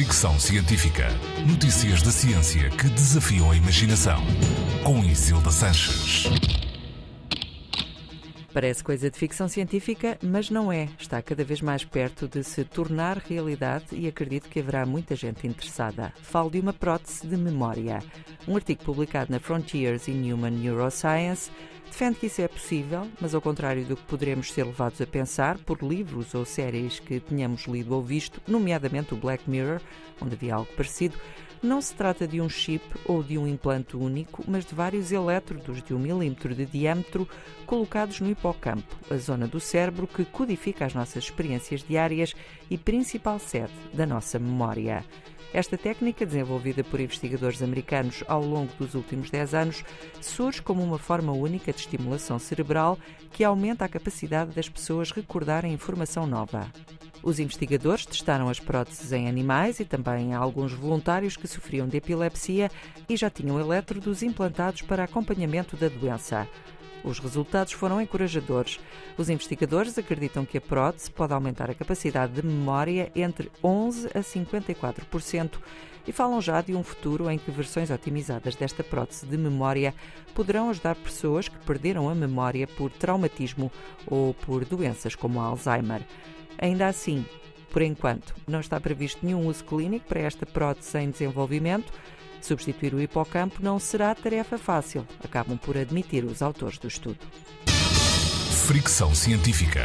Fricção Científica. Notícias da ciência que desafiam a imaginação. Com Isilda Sanches. Parece coisa de ficção científica, mas não é. Está cada vez mais perto de se tornar realidade e acredito que haverá muita gente interessada. Falo de uma prótese de memória. Um artigo publicado na Frontiers in Human Neuroscience Defende que isso é possível, mas ao contrário do que poderemos ser levados a pensar por livros ou séries que tenhamos lido ou visto, nomeadamente o Black Mirror, onde havia algo parecido, não se trata de um chip ou de um implante único, mas de vários elétrodos de um milímetro de diâmetro colocados no hipocampo, a zona do cérebro que codifica as nossas experiências diárias e principal sede da nossa memória. Esta técnica, desenvolvida por investigadores americanos ao longo dos últimos 10 anos, surge como uma forma única de estimulação cerebral que aumenta a capacidade das pessoas recordarem informação nova. Os investigadores testaram as próteses em animais e também em alguns voluntários que sofriam de epilepsia e já tinham elétrodos implantados para acompanhamento da doença. Os resultados foram encorajadores. Os investigadores acreditam que a prótese pode aumentar a capacidade de memória entre 11% a 54% e falam já de um futuro em que versões otimizadas desta prótese de memória poderão ajudar pessoas que perderam a memória por traumatismo ou por doenças como Alzheimer. Ainda assim, por enquanto, não está previsto nenhum uso clínico para esta prótese em desenvolvimento. Substituir o hipocampo não será tarefa fácil, acabam por admitir os autores do estudo. Fricção científica.